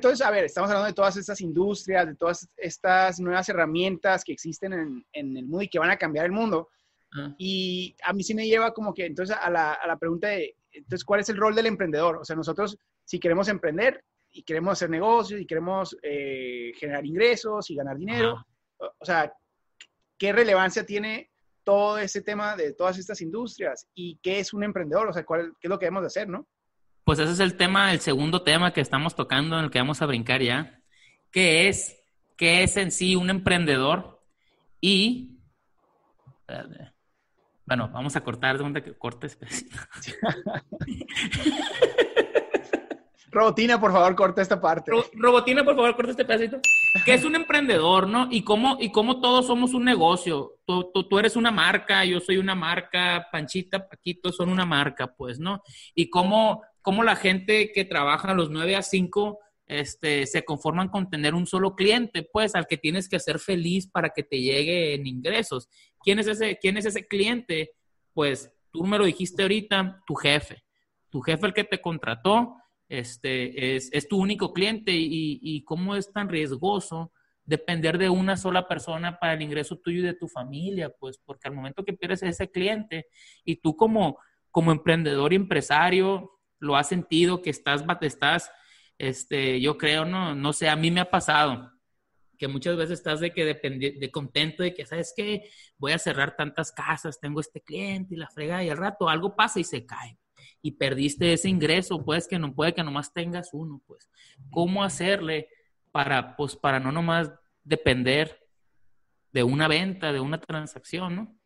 entonces, a ver, estamos hablando de todas estas industrias, de todas estas nuevas herramientas que existen en, en el mundo y que van a cambiar el mundo. Ah. Y a mí sí me lleva como que entonces a la, a la pregunta de, entonces, ¿cuál es el rol del emprendedor? O sea, nosotros si queremos emprender y queremos hacer negocios y queremos eh, generar ingresos y ganar dinero, Ajá. o, o sea, ¿qué relevancia tiene todo ese tema de todas estas industrias? ¿Y qué es un emprendedor? O sea, ¿cuál, ¿qué es lo que debemos de hacer, no? Pues ese es el tema, el segundo tema que estamos tocando, en el que vamos a brincar ya. ¿Qué es, qué es en sí un emprendedor? Y, bueno, vamos a cortar, de que cortes. Robotina, por favor, corta esta parte. Ro- Robotina, por favor, corta este pedacito. ¿Qué es un emprendedor, no? Y cómo, y cómo todos somos un negocio. Tú, tú, tú eres una marca, yo soy una marca, Panchita, Paquito son una marca, pues, ¿no? Y cómo, cómo la gente que trabaja a los 9 a 5 este, se conforman con tener un solo cliente, pues, al que tienes que hacer feliz para que te lleguen ingresos. ¿Quién es ese, quién es ese cliente? Pues, tú me lo dijiste ahorita, tu jefe. Tu jefe el que te contrató, este, es, tu único cliente y, y cómo es tan riesgoso depender de una sola persona para el ingreso tuyo y de tu familia, pues porque al momento que pierdes ese cliente y tú como, como emprendedor y empresario lo has sentido que estás, estás, este, yo creo, no, no sé, a mí me ha pasado que muchas veces estás de que dependi- de contento de que, ¿sabes qué? Voy a cerrar tantas casas, tengo este cliente y la frega y al rato algo pasa y se cae y perdiste ese ingreso, pues que no puede que nomás tengas uno, pues. ¿Cómo hacerle para, pues, para no nomás depender de una venta, de una transacción, ¿no?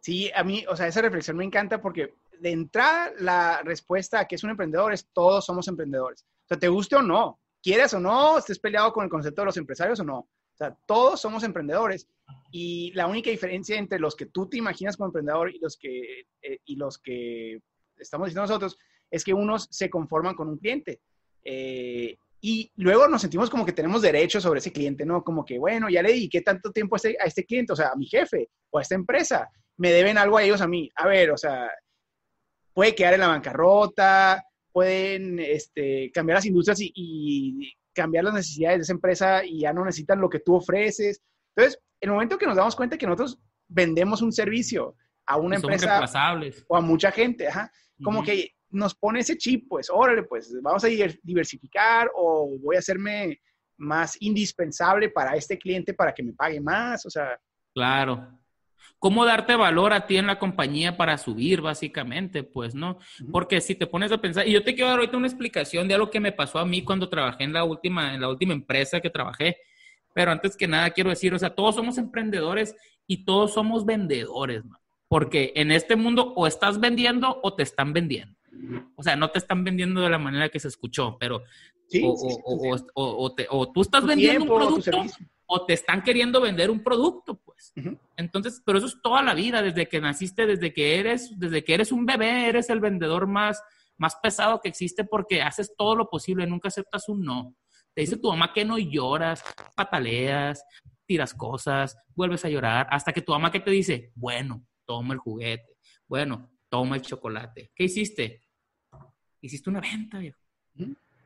Sí, a mí, o sea, esa reflexión me encanta porque de entrada la respuesta a que es un emprendedor es todos somos emprendedores. O sea, te guste o no, quieres o no, estés peleado con el concepto de los empresarios o no. O sea, todos somos emprendedores y la única diferencia entre los que tú te imaginas como emprendedor y los que, eh, y los que estamos diciendo nosotros es que unos se conforman con un cliente. Eh, y luego nos sentimos como que tenemos derechos sobre ese cliente, ¿no? Como que, bueno, ya le dediqué tanto tiempo a este, a este cliente, o sea, a mi jefe o a esta empresa, me deben algo a ellos a mí. A ver, o sea, puede quedar en la bancarrota, pueden este, cambiar las industrias y, y cambiar las necesidades de esa empresa y ya no necesitan lo que tú ofreces. Entonces, en el momento que nos damos cuenta que nosotros vendemos un servicio a una son empresa o a mucha gente, ajá, como que nos pone ese chip, pues, órale, pues, vamos a diver- diversificar o voy a hacerme más indispensable para este cliente para que me pague más, o sea, Claro. ¿Cómo darte valor a ti en la compañía para subir, básicamente? Pues, ¿no? Porque si te pones a pensar, y yo te quiero dar ahorita una explicación de algo que me pasó a mí cuando trabajé en la última, en la última empresa que trabajé. Pero antes que nada quiero decir, o sea, todos somos emprendedores y todos somos vendedores, man. Porque en este mundo o estás vendiendo o te están vendiendo. O sea, no te están vendiendo de la manera que se escuchó, pero sí, o, sí, sí, o- o- te- o tú estás tu vendiendo tiempo, un producto. O te están queriendo vender un producto, pues. Entonces, pero eso es toda la vida, desde que naciste, desde que eres, desde que eres un bebé, eres el vendedor más, más pesado que existe porque haces todo lo posible, nunca aceptas un no. Te dice tu mamá que no lloras, pataleas, tiras cosas, vuelves a llorar, hasta que tu mamá que te dice, bueno, toma el juguete, bueno, toma el chocolate. ¿Qué hiciste? Hiciste una venta, viejo.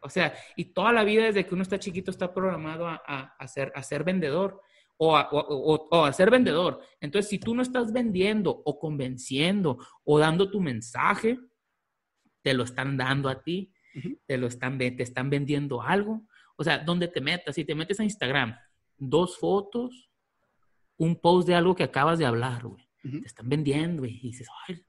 O sea, y toda la vida desde que uno está chiquito está programado a, a- a ser, a ser vendedor o a, o- o- o a ser vendedor. Entonces, si tú no estás vendiendo o convenciendo o dando tu mensaje, te lo están dando a ti, te lo están, te están vendiendo algo. O sea, donde te metas, si te metes a Instagram, dos fotos, un post de algo que acabas de hablar, güey. Te están vendiendo, güey. Y dices, ay.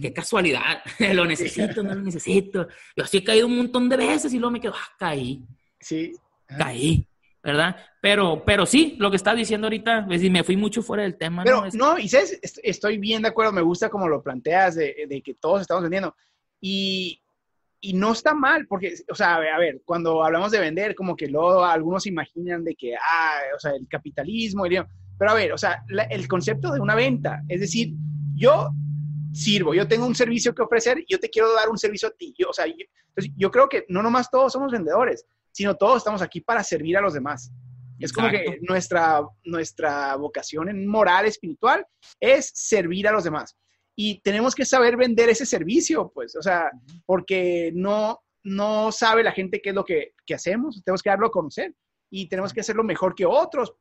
Qué casualidad, lo necesito, no lo necesito. Yo así he caído un montón de veces y luego me quedo, ah, caí, Sí. Caí, ¿verdad? Pero, pero sí, lo que estás diciendo ahorita, pues, y me fui mucho fuera del tema, Pero ¿no? Es- no, y sabes, Est- estoy bien de acuerdo, me gusta como lo planteas de, de que todos estamos vendiendo. Y, y no está mal, porque, o sea, a ver, cuando hablamos de vender, como que luego algunos imaginan de que, ah, o sea, el capitalismo, pero a ver, o sea, la- el concepto de una venta, es decir, yo sirvo, yo tengo un servicio que ofrecer yo te quiero dar un servicio a ti. Yo, o sea, yo, entonces, yo creo que no nomás todos somos vendedores, sino todos estamos aquí para servir a los demás. Es como que nuestra, nuestra vocación en moral, espiritual, es servir a los demás. Y tenemos que saber vender ese servicio, pues, o sea, porque no, no sabe la gente qué es lo que, que hacemos, tenemos que darlo a conocer y tenemos que hacerlo mejor que otros,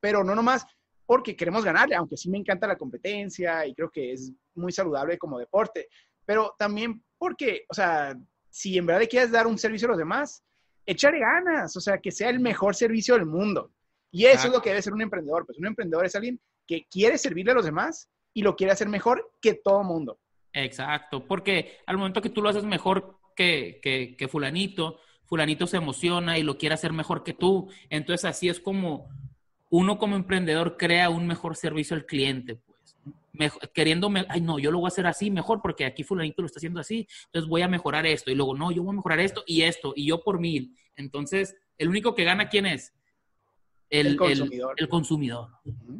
pero no nomás porque queremos ganarle, aunque sí me encanta la competencia y creo que es muy saludable como deporte, pero también porque, o sea, si en verdad le quieres dar un servicio a los demás, échale ganas, o sea, que sea el mejor servicio del mundo. Y eso es lo que debe ser un emprendedor. Pues un emprendedor es alguien que quiere servirle a los demás y lo quiere hacer mejor que todo mundo. Exacto, porque al momento que tú lo haces mejor que, que, que fulanito, fulanito se emociona y lo quiere hacer mejor que tú. Entonces así es como uno como emprendedor crea un mejor servicio al cliente, pues. queriéndome, ay, no, yo lo voy a hacer así mejor porque aquí fulanito lo está haciendo así, entonces voy a mejorar esto. Y luego, no, yo voy a mejorar esto y esto, y yo por mil. Entonces, el único que gana, ¿quién es? El, consumidor. El, consumidor.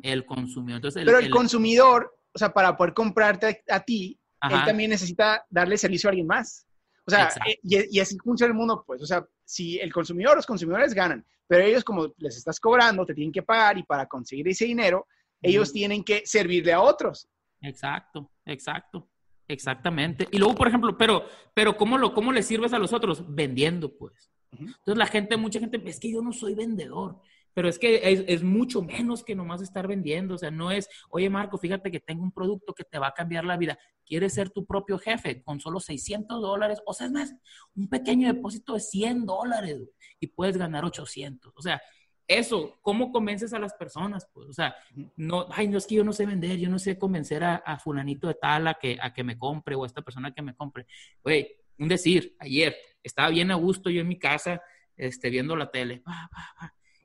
El consumidor. Entonces, Pero el, consumidor, o sea, para poder comprarte a, ti, él también necesita darle servicio a alguien más. O sea, eh, y, y, así funciona el mundo, pues. O sea, si el consumidor, los consumidores ganan, pero ellos como les estás cobrando, te tienen que pagar y para conseguir ese dinero, ellos tienen que servirle a otros. Exacto, exacto, exactamente. Y luego, por ejemplo, pero, pero ¿cómo, lo, ¿cómo le sirves a los otros? Vendiendo, pues. Entonces la gente, mucha gente, es que yo no soy vendedor pero es que es, mucho menos que nomás estar vendiendo. O sea, no es, oye Marco, fíjate que tengo un producto que te va a cambiar la vida. ¿Quieres ser tu propio jefe con solo 600 dólares? O sea, es más, un pequeño depósito de 100 dólares y puedes ganar 800. O sea, eso, ¿cómo convences a las personas? Pues, o sea, no, ay, no es que yo no sé vender, yo no sé convencer a, fulanito de tal a que, a que me compre o a esta persona que me compre. Güey, un decir, ayer estaba bien a gusto yo en mi casa, este, viendo la tele.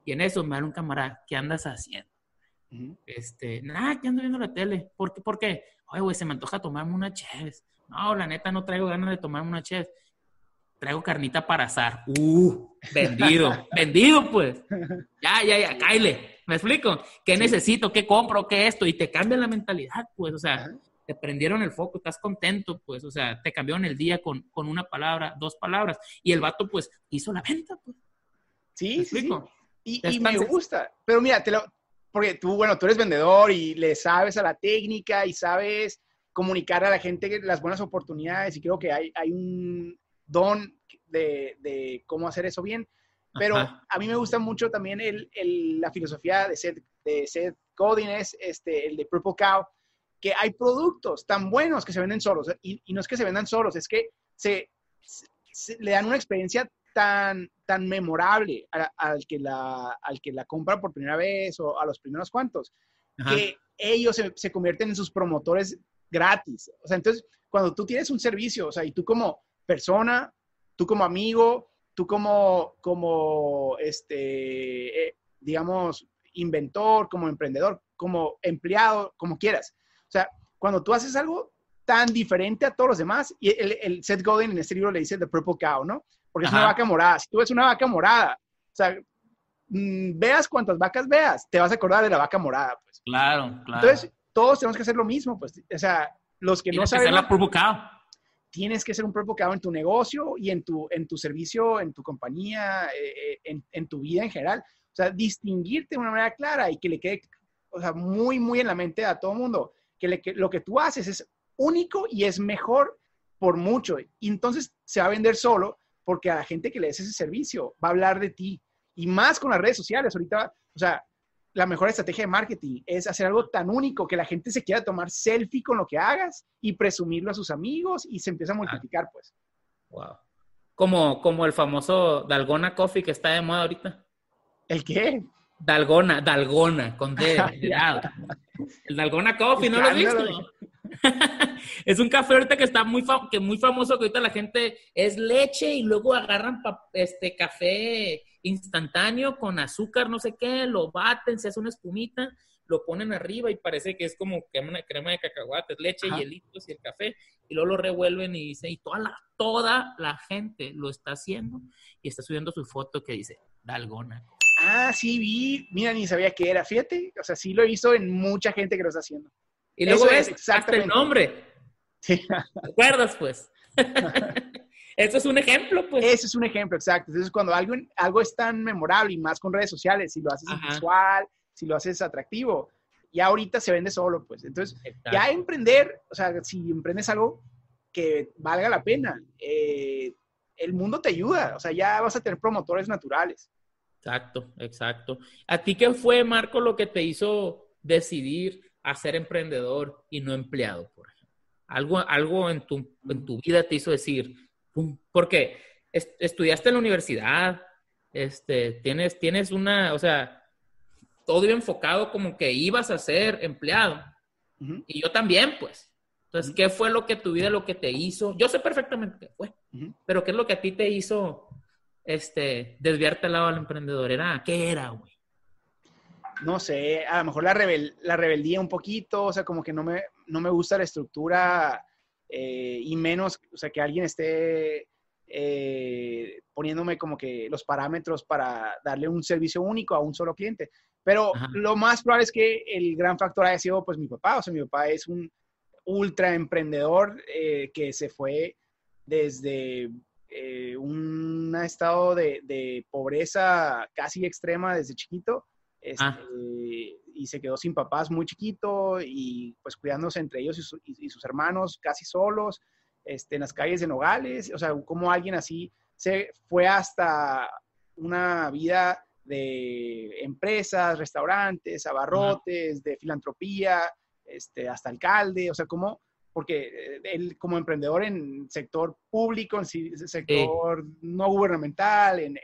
Y en eso me da un camarada, ¿qué andas haciendo? Este, nada, que ando viendo la tele. ¿Por qué? ¿Por qué? Oye, güey, se me antoja tomarme una chévez. No, la neta, no traigo ganas de tomarme una chévez. Traigo carnita para asar. Uh, vendido, vendido, pues. Ya, ya, ya, cáile. ¿Me explico? ¿Qué necesito? ¿Qué compro? ¿Qué esto? Y te cambia la mentalidad, pues, o sea, te prendieron el foco, estás contento, pues, o sea, te cambiaron el día con, con una palabra, dos palabras. Y el vato, pues, hizo la venta, pues. Sí, sí, y, me gusta. Pero mira, te lo, porque tú, bueno, tú eres vendedor y le sabes a la técnica y sabes comunicar a la gente las buenas oportunidades y creo que hay, hay un don de, de cómo hacer eso bien. Pero a mí me gusta mucho también el, el, la filosofía de Seth, de Seth Godin, este, el de Purple Cow, que hay productos tan buenos que se venden solos. Y, y no es que se vendan solos, es que se, se, le dan una experiencia tan, tan memorable al, que la, al que la compra por primera vez o a los primeros cuantos, que ellos se, convierten en sus promotores gratis. O sea, entonces, cuando tú tienes un servicio, o sea, y tú como persona, tú como amigo, tú como, como este, eh, digamos, inventor, como emprendedor, como empleado, como quieras. O sea, cuando tú haces algo tan diferente a todos los demás, y el, el Seth Godin en este libro le dice The Purple Cow, ¿no? Porque es una vaca morada. Si tú ves una vaca morada, o sea, mm, veas cuántas vacas veas, te vas a acordar de la vaca morada, pues. Claro, claro. Entonces, todos tenemos que hacer lo mismo, pues. O sea, los que no saben... Que la provocado. Tienes que ser un provocado en tu negocio y en tu, en tu servicio, en tu compañía, eh, eh, en, tu vida en general. O sea, distinguirte de una manera clara y que le quede, o sea, muy, muy en la mente a todo mundo, que, que lo que tú haces es único y es mejor por mucho. Y entonces se va a vender solo porque a la gente que le des ese servicio va a hablar de ti. Y más con las redes sociales. Ahorita, o sea, la mejor estrategia de marketing es hacer algo tan único que la gente se quiera tomar selfie con lo que hagas y presumirlo a sus amigos y se empieza a multiplicar, pues. Wow. Como, como el famoso Dalgona Coffee que está de moda ahorita. ¿El qué? Dalgona, Dalgona, con D. el Dalgona Coffee, ¿no lo has visto? es un café ahorita que está muy, que muy famoso, que ahorita la gente es leche y luego agarran este café instantáneo con azúcar, no sé qué, lo baten, se hace una espumita, lo ponen arriba y parece que es como crema, crema de cacahuates, leche, y hielitos y el café, y luego lo revuelven y dice, y toda la, toda la gente lo está haciendo y está subiendo su foto que dice, Dalgona. Ah, sí, vi, mira, ni sabía que era, fíjate, o sea, sí lo hizo en mucha gente que lo está haciendo. Y luego ves exactamente el nombre. Sí. ¿Te acuerdas, pues? Eso es un ejemplo, pues. Eso es un ejemplo, exacto. Entonces, cuando algo, algo es tan memorable y más con redes sociales, si lo haces visual, si lo haces atractivo, ya ahorita se vende solo, pues. Entonces, ya emprender, o sea, si emprendes algo que valga la pena, eh, el mundo te ayuda, o sea, ya vas a tener promotores naturales. Exacto, exacto. ¿A ti qué fue, Marco, lo que te hizo decidir a ser emprendedor y no empleado, por ejemplo? Algo, algo en, tu, en tu vida te hizo decir, porque estudiaste en la universidad, este, tienes, tienes una, o sea, todo enfocado como que ibas a ser empleado. Y yo también, pues. Entonces, ¿qué fue lo que tu vida, lo que te hizo? Yo sé perfectamente qué fue, pero ¿qué es lo que a ti te hizo este, desviarte al lado del emprendedor? Era, ¿Qué era, güey? No sé, a lo mejor la, la rebeldía un poquito, o sea, como que no me, no me gusta la estructura eh, y menos, o sea, que alguien esté eh, poniéndome como que los parámetros para darle un servicio único a un solo cliente. Pero lo más probable es que el gran factor haya sido pues mi papá, o sea, mi papá es un ultra emprendedor eh, que se fue desde un estado de, pobreza casi extrema desde chiquito este, ah. y se quedó sin papás muy chiquito y pues cuidándose entre ellos y, sus hermanos casi solos este, en las calles de Nogales, o sea, como alguien así se fue hasta una vida de empresas, restaurantes, abarrotes, de filantropía, este, hasta alcalde, o sea, como, porque eh, él como emprendedor en sector público, en sector no gubernamental, en,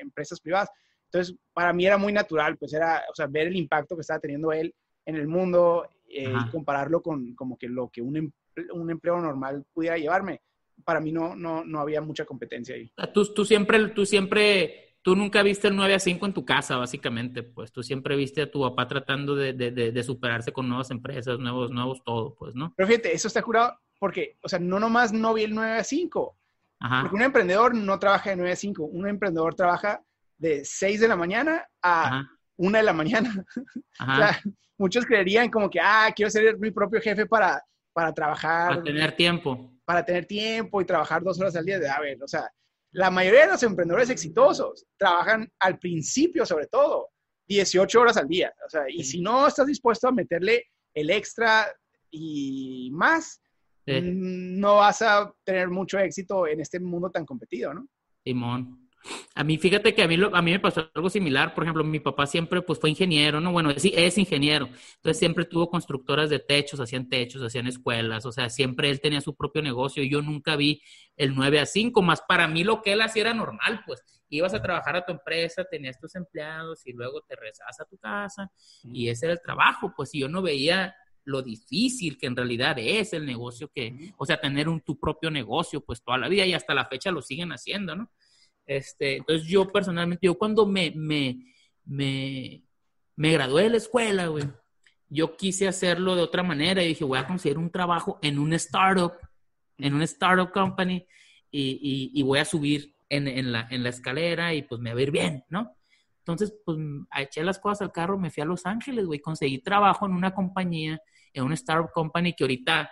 empresas privadas, entonces para mí era muy natural, pues era, o sea, ver el impacto que estaba teniendo él en el mundo eh, y compararlo con como que lo que un, em, un empleo normal pudiera llevarme. Para mí no, no, no había mucha competencia ahí. Tú, tú siempre, tú siempre tú nunca viste el 9 a 5 en tu casa, básicamente, pues tú siempre viste a tu papá tratando de, de, de, superarse con nuevas empresas, nuevos, nuevos todo, pues, ¿no? Pero fíjate, eso está curado porque, o sea, no nomás no vi el 9 a 5, Ajá. porque un emprendedor no trabaja de 9 a 5, un emprendedor trabaja de 6 de la mañana a 1 de la mañana. Ajá. o sea, muchos creerían como que, ah, quiero ser mi propio jefe para, para trabajar. Para tener tiempo. Para tener tiempo y trabajar dos horas al día. De, a ver, o sea, la mayoría de los emprendedores exitosos trabajan al principio, sobre todo, 18 horas al día. O sea, y si no estás dispuesto a meterle el extra y más, mm, no vas a tener mucho éxito en este mundo tan competido, ¿no? Simón. A mí, fíjate que a mí, a mí me pasó algo similar. Por ejemplo, mi papá siempre pues, fue ingeniero, ¿no? Bueno, sí, es ingeniero. Entonces siempre tuvo constructoras de techos, hacían techos, hacían escuelas. O sea, siempre él tenía su propio negocio. Yo nunca vi el 9 a 5, más para mí lo que él hacía era normal, pues. Ibas a trabajar a tu empresa, tenías tus empleados y luego te rezabas a tu casa. Y ese era el trabajo, pues. Y yo no veía lo difícil que en realidad es el negocio que, o sea, tener un, tu propio negocio, pues toda la vida y hasta la fecha lo siguen haciendo, ¿no? Este, entonces yo personalmente, yo cuando me, me, me, me gradué de la escuela, güey, yo quise hacerlo de otra manera y dije, voy a conseguir un trabajo en un startup, en una startup company y, y, voy a subir en, en, la, en la escalera y pues me va a ir bien, ¿no? Entonces, pues eché las cosas al carro, me fui a Los Ángeles, güey, conseguí trabajo en una compañía, en una startup company que ahorita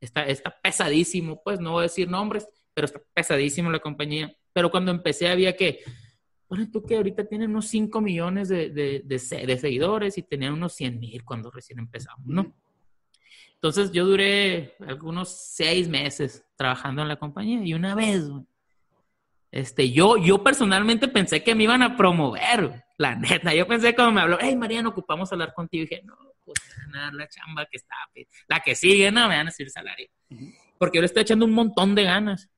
está, está pesadísimo, pues no voy a decir nombres, pero está pesadísimo la compañía. Pero cuando empecé había que, bueno, tú que ahorita tienen unos 5 millones de, de, de, seguidores y tenían unos 100 mil cuando recién empezamos, ¿no? Entonces yo duré algunos 6 meses trabajando en la compañía y una vez, este, yo, yo personalmente pensé que me iban a promover, la neta. Yo pensé cuando me habló, hey Mariano, ocupamos hablar contigo. Y dije, no, pues me van a dar la chamba que está, la que sigue, no, me van a decir salario. Porque yo le estoy echando un montón de ganas.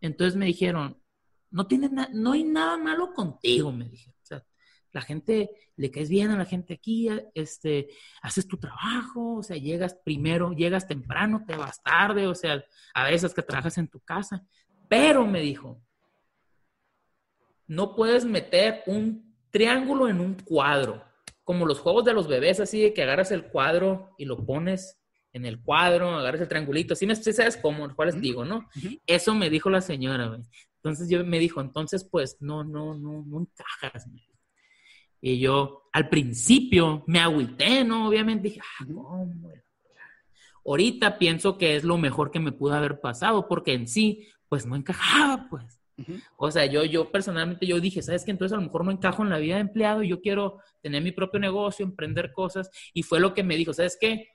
Entonces me dijeron, no, tiene no hay nada malo contigo, me dijeron. O sea, la gente, le caes bien a la gente aquí, este, haces tu trabajo, o sea, llegas primero, llegas temprano, te vas tarde, o sea, a veces que trabajas en tu casa. Pero, me dijo, no puedes meter un triángulo en un cuadro, como los juegos de los bebés, así de que agarras el cuadro y lo pones en el cuadro, agarras el triangulito, así me sabes cómo, cuáles digo, ¿no? Eso me dijo la señora, güey. Entonces yo me dijo, entonces pues no, no, no, no encajas. Y yo al principio me agüité, ¿no? Obviamente dije, ah, no, Ahorita pienso que es lo mejor que me pudo haber pasado, porque en sí, pues no encajaba, pues. O sea, yo, yo personalmente, yo dije, ¿sabes qué? Entonces a lo mejor no encajo en la vida de empleado y yo quiero tener mi propio negocio, emprender cosas. Y fue lo que me dijo, ¿sabes qué?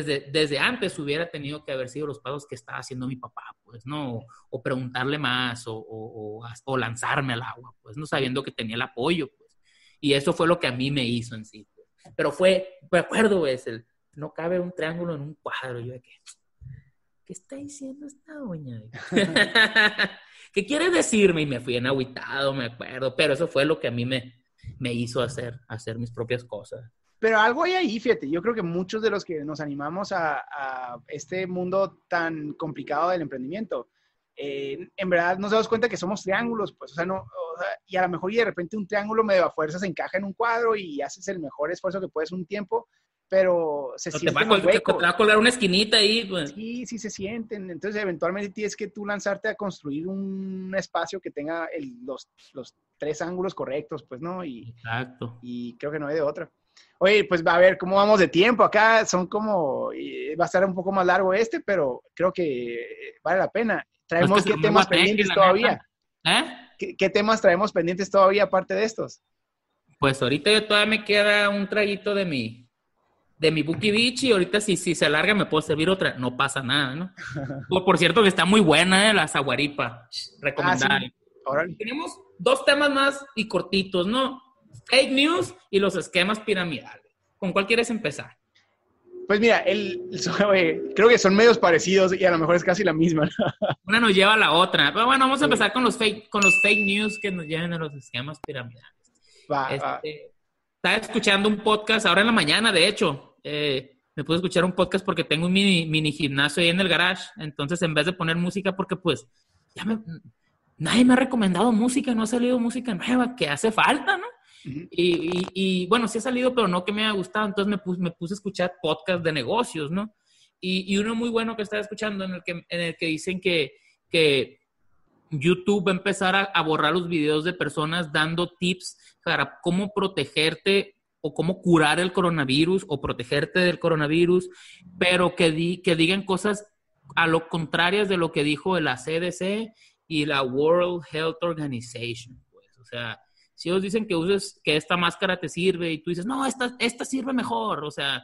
Desde, antes hubiera tenido que haber sido los pasos que estaba haciendo mi papá, pues, ¿no? O, preguntarle más o, lanzarme al agua, pues, no sabiendo que tenía el apoyo, pues. Y eso fue lo que a mí me hizo en sí. Pues. Pero fue, me acuerdo, es el, no cabe un triángulo en un cuadro. Yo de que, ¿qué está diciendo esta doña? ¿Qué quiere decirme? Y me fui en aguitado, me acuerdo, pero eso fue lo que a mí me, me hizo hacer, hacer mis propias cosas. Pero algo hay ahí, fíjate, yo creo que muchos de los que nos animamos a, este mundo tan complicado del emprendimiento, eh, en verdad nos damos cuenta que somos triángulos, pues, o sea, no, y a lo mejor y de repente un triángulo medio a fuerza se encaja en un cuadro y haces el mejor esfuerzo que puedes un tiempo, pero se siente sienten te va, te va a colgar una esquinita ahí. Pues. Sí, sí se sienten. Entonces, eventualmente tienes que tú lanzarte a construir un espacio que tenga los, los tres ángulos correctos, pues, ¿no? Y, Exacto. Y creo que no hay de otra. Oye, pues va a ver cómo vamos de tiempo. Acá son como, va a estar un poco más largo este, pero creo que vale la pena. Traemos qué temas pendientes todavía. ¿Eh? ¿Qué, temas traemos pendientes todavía aparte de estos? Pues ahorita yo todavía me queda un traguito de mi, de mi Buki Beach y ahorita si, si se alarga me puedo servir otra. No pasa nada, ¿no? por, cierto que está muy buena ¿eh? la Zaguaripa. Recomendada. Ah, Tenemos dos temas más y cortitos, ¿no? Fake news y los esquemas piramidales. ¿Con cuál quieres empezar? Pues mira, el, creo que son medios parecidos y a lo mejor es casi la misma. Una nos lleva a la otra. Pero bueno, vamos a empezar con los fake, con los fake news que nos lleven a los esquemas piramidales. Este, estaba escuchando un podcast ahora en la mañana, de hecho. Eh, me pude escuchar un podcast porque tengo un mini, mini gimnasio ahí en el garage. Entonces, en vez de poner música, porque pues ya me, nadie me ha recomendado música, no ha salido música nueva, que hace falta, ¿no? Y, bueno, sí ha salido, pero no que me haya gustado. Entonces me puse, me puse a escuchar podcast de negocios, ¿no? Y, uno muy bueno que estaba escuchando en el que, en el que dicen que, que YouTube va a empezar a, borrar los videos de personas dando tips para cómo protegerte o cómo curar el coronavirus o protegerte del coronavirus, pero que, que digan cosas a lo contrarias de lo que dijo la CDC y la World Health Organization. Pues, o sea, si ellos dicen que uses, que esta máscara te sirve y tú dices, no, esta, esta sirve mejor, o sea,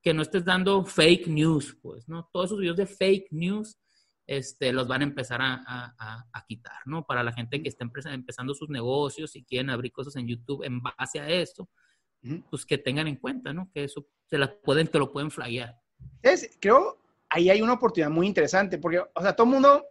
que no estés dando fake news, pues, ¿no? Todos esos videos de fake news, este, los van a empezar a, quitar, ¿no? Para la gente que está empezando sus negocios y quieren abrir cosas en YouTube en base a eso, pues que tengan en cuenta, ¿no? Que eso se las pueden, te lo pueden flaguear. Es, creo, ahí hay una oportunidad muy interesante, porque, o sea, todo el mundo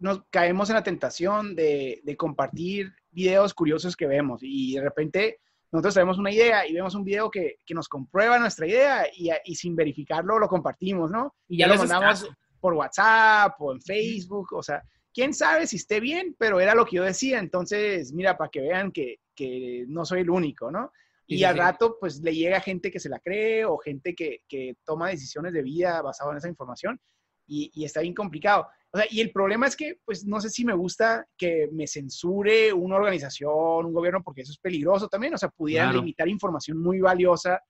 nos caemos en la tentación de, de compartir videos curiosos que vemos. Y de repente nosotros tenemos una idea y vemos un video que, que nos comprueba nuestra idea y, y, sin verificarlo lo compartimos, ¿no? Y ya lo mandamos por WhatsApp o en Facebook, o sea, quién sabe si esté bien, pero era lo que yo decía, entonces, mira, para que vean que, que no soy el único, ¿no? Y al rato, pues le llega gente que se la cree o gente que, que toma decisiones de vida basado en esa información y, y está bien complicado. O sea, y el problema es que, pues, no sé si me gusta que me censure una organización, un gobierno, porque eso es peligroso también. O sea, pudieran limitar información muy valiosa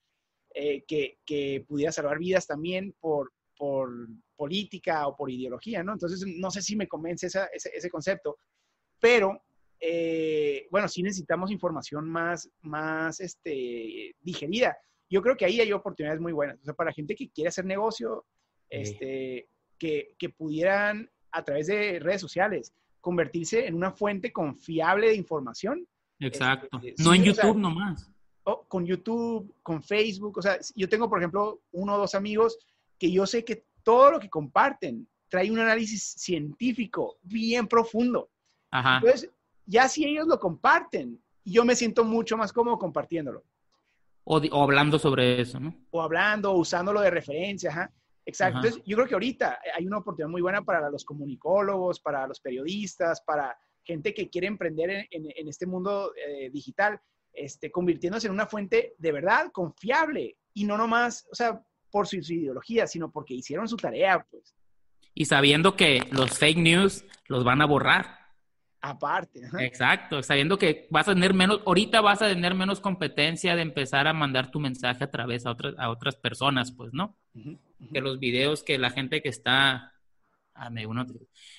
eh, que, que, pudiera salvar vidas también por, por política o por ideología, ¿no? Entonces, no sé si me convence ese, ese, concepto, pero, eh, bueno, sí necesitamos información más, más este, digerida. Yo creo que ahí hay oportunidades muy buenas. O sea, para gente que quiere hacer negocio, este, que, pudieran, a través de redes sociales, convertirse en una fuente confiable de información. Exacto. Este, no en YouTube nomás. con YouTube, con Facebook. O sea, yo tengo, por ejemplo, uno o dos amigos que yo sé que todo lo que comparten trae un análisis científico bien profundo. Ajá. Entonces, ya si ellos lo comparten, yo me siento mucho más cómodo compartiéndolo. O, o hablando sobre eso, ¿no? O hablando, usándolo de referencia, ajá. Exacto. Entonces, yo creo que ahorita hay una oportunidad muy buena para los comunicólogos, para los periodistas, para gente que quiere emprender en, este mundo eh, digital, este, convirtiéndose en una fuente de verdad confiable y no nomás, o sea, por su, ideología, sino porque hicieron su tarea, pues. Y sabiendo que los fake news los van a borrar. Aparte. Exacto, sabiendo que vas a tener menos, ahorita vas a tener menos competencia de empezar a mandar tu mensaje a través a otras, a otras personas, pues, ¿no? Que los videos que la gente que está, ah, me uno,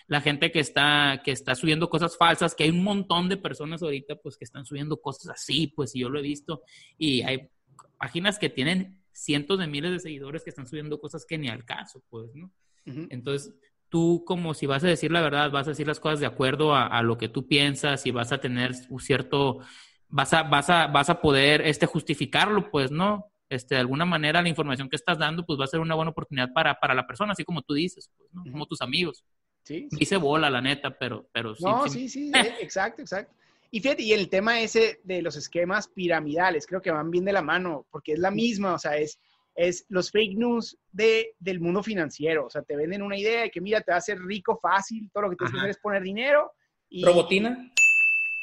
la gente que está, que está subiendo cosas falsas, que hay un montón de personas ahorita, pues, que están subiendo cosas así, pues, y yo lo he visto, y hay páginas que tienen cientos de miles de seguidores que están subiendo cosas que ni al caso, pues, ¿no? Entonces, tú como si vas a decir la verdad, vas a decir las cosas de acuerdo a, a, lo que tú piensas y vas a tener un cierto, vas a, vas a, vas a poder este, justificarlo, pues, ¿no? Este, de alguna manera la información que estás dando, pues va a ser una buena oportunidad para, para la persona, así como tú dices, pues, ¿no? Como tus amigos. Sí. Dice bola, la neta, pero, pero sí. No, sí, sí, eh, exacto, exacto. Y fíjate, y el tema ese de los esquemas piramidales, creo que van bien de la mano, porque es la misma, o sea, es, es los fake news de, del mundo financiero. O sea, te venden una idea de que, mira, te va a hacer rico fácil, todo lo que tienes que hacer es poner dinero. Y, ¿Robotina?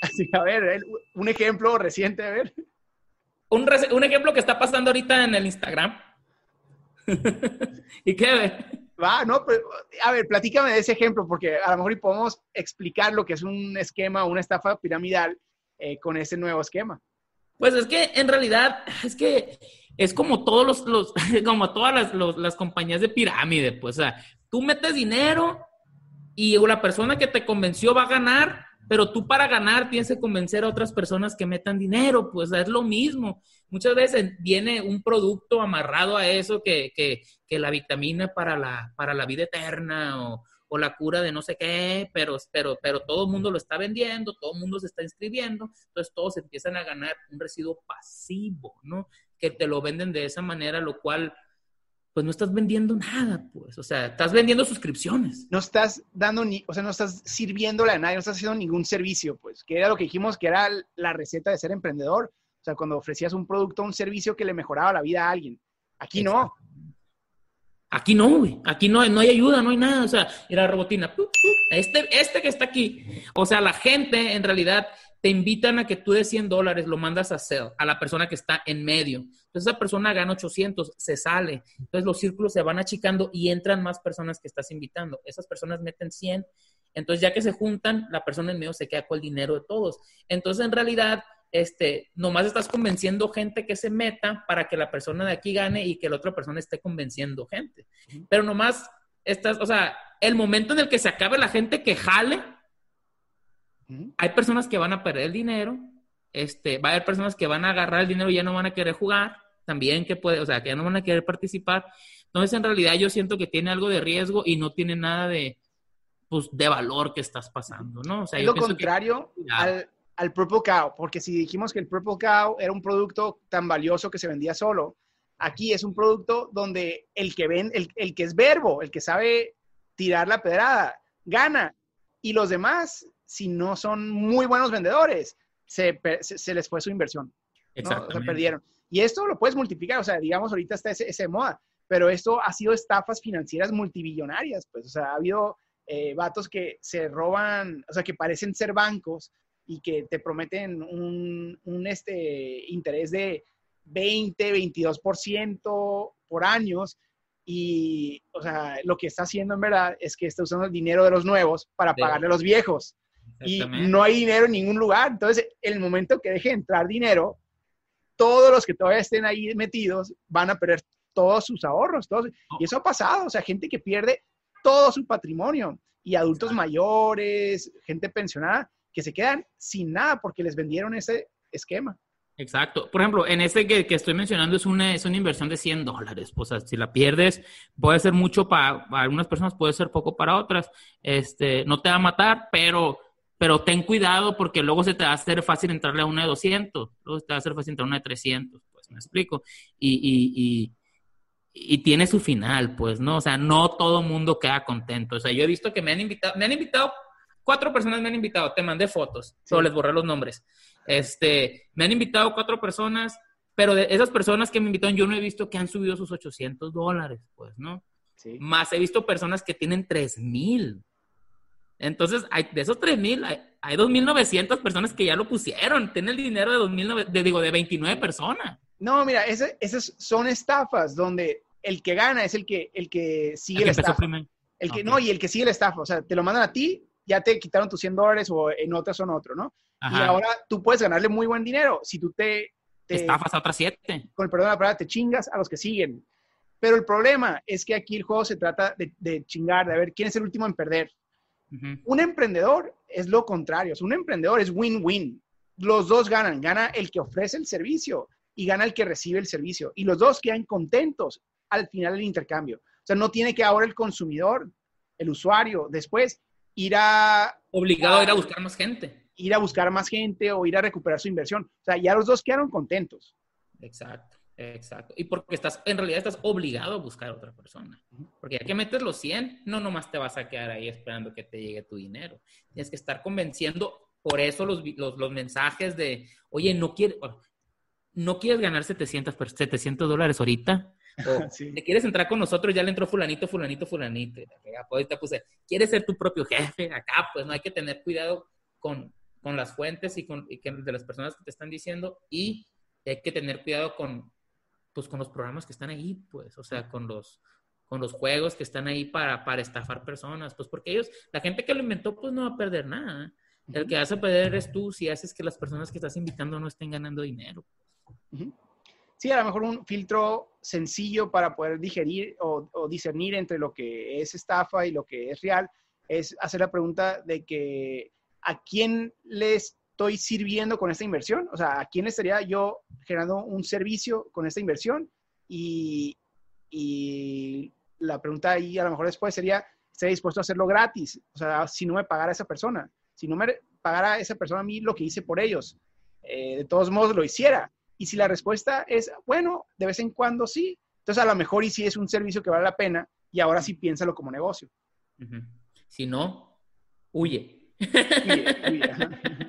Así, a ver, un ejemplo reciente, a ver. Un, un ejemplo que está pasando ahorita en el Instagram. ¿Y qué? Va, no, pero, a ver, platícame de ese ejemplo, porque a lo mejor podemos explicar lo que es un esquema, una estafa piramidal eh, con ese nuevo esquema. Pues es que en realidad, es que es como todos los, como todas las, las compañías de pirámide, pues, o sea, tú metes dinero y la persona que te convenció va a ganar, pero tú para ganar tienes que convencer a otras personas que metan dinero, pues es lo mismo. Muchas veces viene un producto amarrado a eso que, que, que la vitamina para la, para la vida eterna o, o, la cura de no sé qué, pero, pero, pero todo el mundo lo está vendiendo, todo el mundo se está inscribiendo, entonces todos empiezan a ganar un residuo pasivo, ¿no? Que te lo venden de esa manera, lo cual pues no estás vendiendo nada, pues, o sea, estás vendiendo suscripciones. No estás dando ni, o sea, no estás sirviéndole a nadie, no estás haciendo ningún servicio, pues, que era lo que dijimos que era la receta de ser emprendedor, o sea, cuando ofrecías un producto o un servicio que le mejoraba la vida a alguien. Aquí no. Aquí no, güey. Aquí no, no hay ayuda, no hay nada. O sea, era robotina. Este, este que está aquí. O sea, la gente en realidad te invitan a que tú de 100 dólares lo mandas a sell a la persona que está en medio. Entonces esa persona gana 800, se sale. Entonces los círculos se van achicando y entran más personas que estás invitando. Esas personas meten 100. Entonces ya que se juntan, la persona en medio se queda con el dinero de todos. Entonces en realidad, este, nomás estás convenciendo gente que se meta para que la persona de aquí gane y que la otra persona esté convenciendo gente. Pero nomás estás, o sea, el momento en el que se acabe la gente que jale, hay personas que van a perder el dinero, este, va a haber personas que van a agarrar el dinero y ya no van a querer jugar, también que puede, o sea, que ya no van a querer participar. Entonces, en realidad yo siento que tiene algo de riesgo y no tiene nada de, pues, de valor que estás pasando, ¿no? O sea, es lo contrario al, al Purple Cow, porque si dijimos que el Purple Cow era un producto tan valioso que se vendía solo, aquí es un producto donde el que ven, el, el que es verbo, el que sabe tirar la pedrada, gana. Y los demás si no son muy buenos vendedores, se, se, les fue su inversión. ¿no? Se perdieron. Y esto lo puedes multiplicar, o sea, digamos, ahorita está ese, ese moda, pero esto ha sido estafas financieras multibillonarias, pues, o sea, ha habido eh, vatos que se roban, o sea, que parecen ser bancos y que te prometen un, un este, interés de 20, 22% por años. Y, o sea, lo que está haciendo en verdad es que está usando el dinero de los nuevos para pagarle a los viejos y no hay dinero en ningún lugar. Entonces, el momento que deje entrar dinero, todos los que todavía estén ahí metidos van a perder todos sus ahorros. Todos, y eso ha pasado, o sea, gente que pierde todo su patrimonio y adultos mayores, gente pensionada, que se quedan sin nada porque les vendieron ese esquema. Exacto. Por ejemplo, en este que, que, estoy mencionando es una, es una inversión de 100 dólares. O sea, si la pierdes, puede ser mucho para, para, algunas personas, puede ser poco para otras. Este, no te va a matar, pero pero ten cuidado porque luego se te va a hacer fácil entrarle a una de 200, luego se te va a hacer fácil entrar a una de 300, pues me explico. Y, y, y, y, tiene su final, pues, ¿no? O sea, no todo mundo queda contento. O sea, yo he visto que me han invitado, me han invitado, cuatro personas me han invitado, te mandé fotos, solo les borré los nombres. Este, me han invitado cuatro personas, pero de esas personas que me invitaron, yo no he visto que han subido sus 800 dólares, pues, ¿no? Sí. Más he visto personas que tienen 3 mil. Entonces, hay, de esos 3.000, hay, hay 2.900 personas que ya lo pusieron. Tiene el dinero de, 2009, de, digo, de 29 personas. No, mira, ese, esas son estafas donde el que gana es el que, el que sigue el la estafa. El que, No, y el que sigue la estafa. O sea, te lo mandan a ti, ya te quitaron tus 100 dólares o en otras son otro, ¿no? Ajá. Y ahora tú puedes ganarle muy buen dinero si tú te... te Estafas a otras siete. Con el perdón de la palabra, te chingas a los que siguen. Pero el problema es que aquí el juego se trata de, de chingar, de ver quién es el último en perder. Un emprendedor es lo contrario, un emprendedor es win-win. Los dos ganan, gana el que ofrece el servicio, y gana el que recibe el servicio. Y los dos quedan contentos al final del intercambio. O sea, no tiene que ahora el consumidor, el usuario, después ir a... Obligado a, ir a buscar más gente. Ir a buscar más gente o ir a recuperar su inversión. O sea, ya los dos quedaron contentos. Exacto. Exacto. Y porque estás, en realidad estás obligado a buscar a otra persona. Porque ya que metes los 100, no nomás te vas a quedar ahí esperando que te llegue tu dinero. Tienes que estar convenciendo. Por eso los, los, mensajes de, oye, no quieres, no quieres ganar 700, 700 dólares ahorita. O te quieres entrar con nosotros, ya le entró fulanito, fulanito, fulanito. Ahorita puse, quieres ser tu propio jefe acá, pues no hay que tener cuidado con, con las fuentes y, con, y que, de las personas que te están diciendo y hay que tener cuidado con, pues con los programas que están ahí, pues, o sea, con los, con los juegos que están ahí para, para estafar personas, pues porque ellos, la gente que lo inventó, pues no va a perder nada. El que vas a perder es tú si haces que las personas que estás invitando no estén ganando dinero. Sí, a lo mejor un filtro sencillo para poder digerir o, o, discernir entre lo que es estafa y lo que es real es hacer la pregunta de que a quién les estoy sirviendo con esta inversión? O sea, ¿a quién estaría yo generando un servicio con esta inversión? Y, y la pregunta ahí a lo mejor después sería, ¿estoy dispuesto a hacerlo gratis? O sea, si no me pagara esa persona, si no me pagara esa persona a mí lo que hice por ellos, eh, de todos modos lo hiciera. Y si la respuesta es, bueno, de vez en cuando sí, entonces a lo mejor y si es un servicio que vale la pena y ahora sí piénsalo como negocio. Si no, huye. huye, huye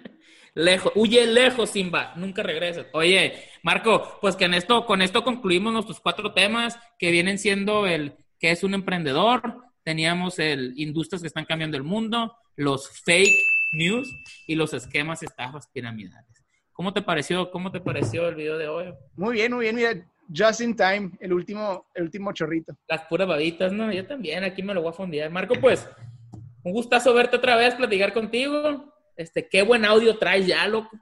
Lejos, huye lejos, Simba, nunca regreses. Oye, Marco, pues que en esto, con esto concluimos nuestros cuatro temas que vienen siendo el que es un emprendedor, teníamos el industrias que están cambiando el mundo, los fake news y los esquemas estafas piramidales. ¿Cómo te pareció, cómo te pareció el video de hoy? Muy bien, muy bien, mira, just in time, el último, el último chorrito. Las puras babitas, ¿no? Yo también, aquí me lo voy a fondear. Marco, pues, un gustazo verte otra vez, platicar contigo. Este, qué buen audio traes ya, loco.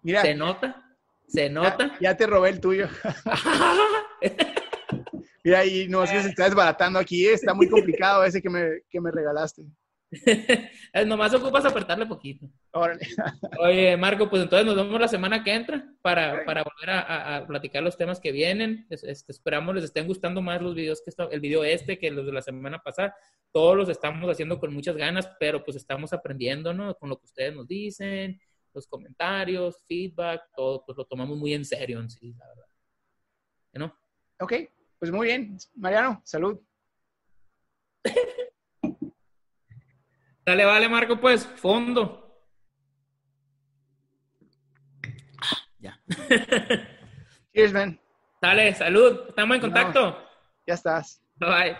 Mira. ¿Se nota? ¿Se nota? Ya, te robé el tuyo. Mira, y no es que se está desbaratando aquí. Está muy complicado ese que me, que me regalaste. Nomás ocupas apretarle poquito. Oye, Marco, pues entonces nos vemos la semana que entra para, para volver a, platicar los temas que vienen. Este, esperamos les estén gustando más los videos que el video este que los de la semana pasada todos los estamos haciendo con muchas ganas, pero pues estamos aprendiendo, ¿no? Con lo que ustedes nos dicen, los comentarios, feedback, todo, pues lo tomamos muy en serio en sí, la verdad. ¿No? Ok, pues muy bien. Mariano, salud. Dale, vale, Marco, pues, fondo. Ya. Cheers, man. Dale, salud. Estamos en contacto. ya estás. Bye bye.